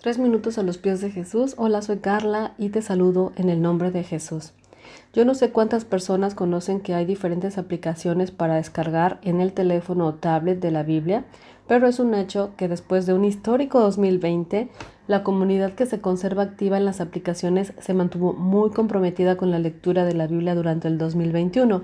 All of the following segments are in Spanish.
Tres minutos a los pies de Jesús. Hola, soy Carla y te saludo en el nombre de Jesús. Yo no sé cuántas personas conocen que hay diferentes aplicaciones para descargar en el teléfono o tablet de la Biblia, pero es un hecho que después de un histórico 2020, la comunidad que se conserva activa en las aplicaciones se mantuvo muy comprometida con la lectura de la Biblia durante el 2021.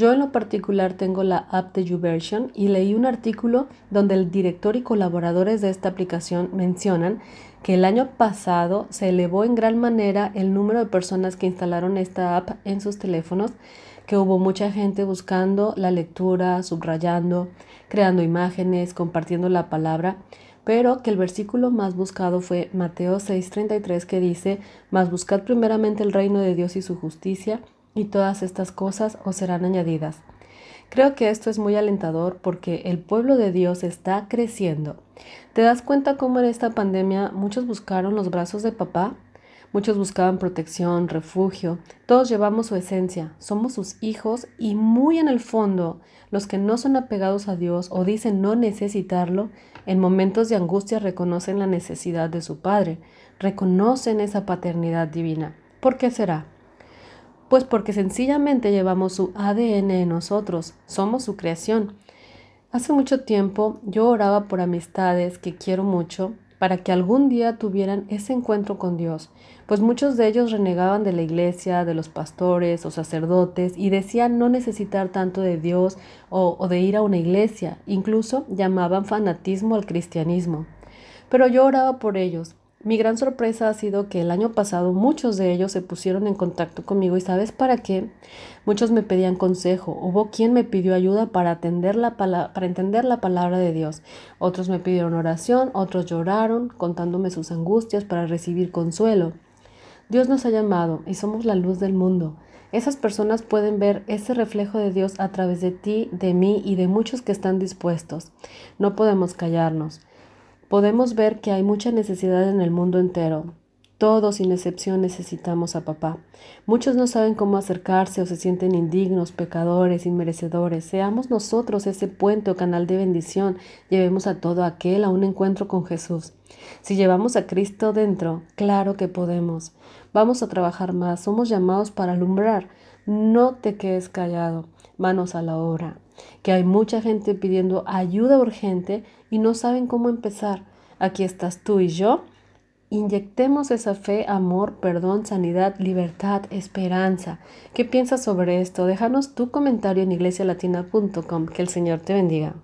Yo en lo particular tengo la app de YouVersion y leí un artículo donde el director y colaboradores de esta aplicación mencionan que el año pasado se elevó en gran manera el número de personas que instalaron esta app en sus teléfonos, que hubo mucha gente buscando la lectura, subrayando, creando imágenes, compartiendo la palabra, pero que el versículo más buscado fue Mateo 6:33 que dice, mas buscad primeramente el reino de Dios y su justicia, y todas estas cosas os serán añadidas. Creo que esto es muy alentador porque el pueblo de Dios está creciendo. ¿Te das cuenta cómo en esta pandemia muchos buscaron los brazos de papá? Muchos buscaban protección, refugio. Todos llevamos su esencia, somos sus hijos y muy en el fondo, los que no son apegados a Dios o dicen no necesitarlo, en momentos de angustia reconocen la necesidad de su Padre, reconocen esa paternidad divina. ¿Por qué será? Pues porque sencillamente llevamos su ADN en nosotros, somos su creación. Hace mucho tiempo yo oraba por amistades que quiero mucho para que algún día tuvieran ese encuentro con Dios, pues muchos de ellos renegaban de la iglesia, de los pastores o sacerdotes y decían no necesitar tanto de Dios o, o de ir a una iglesia, incluso llamaban fanatismo al cristianismo. Pero yo oraba por ellos mi gran sorpresa ha sido que el año pasado muchos de ellos se pusieron en contacto conmigo y ¿sabes para qué? Muchos me pedían consejo, hubo quien me pidió ayuda para, la para entender la palabra de Dios, otros me pidieron oración, otros lloraron contándome sus angustias para recibir consuelo. Dios nos ha llamado y somos la luz del mundo. Esas personas pueden ver ese reflejo de Dios a través de ti, de mí y de muchos que están dispuestos. No podemos callarnos podemos ver que hay mucha necesidad en el mundo entero. Todos, sin excepción, necesitamos a papá. Muchos no saben cómo acercarse o se sienten indignos, pecadores, inmerecedores. Seamos nosotros ese puente o canal de bendición. Llevemos a todo aquel a un encuentro con Jesús. Si llevamos a Cristo dentro, claro que podemos. Vamos a trabajar más. Somos llamados para alumbrar. No te quedes callado. Manos a la obra que hay mucha gente pidiendo ayuda urgente y no saben cómo empezar. Aquí estás tú y yo. Inyectemos esa fe, amor, perdón, sanidad, libertad, esperanza. ¿Qué piensas sobre esto? Déjanos tu comentario en iglesialatina.com. Que el Señor te bendiga.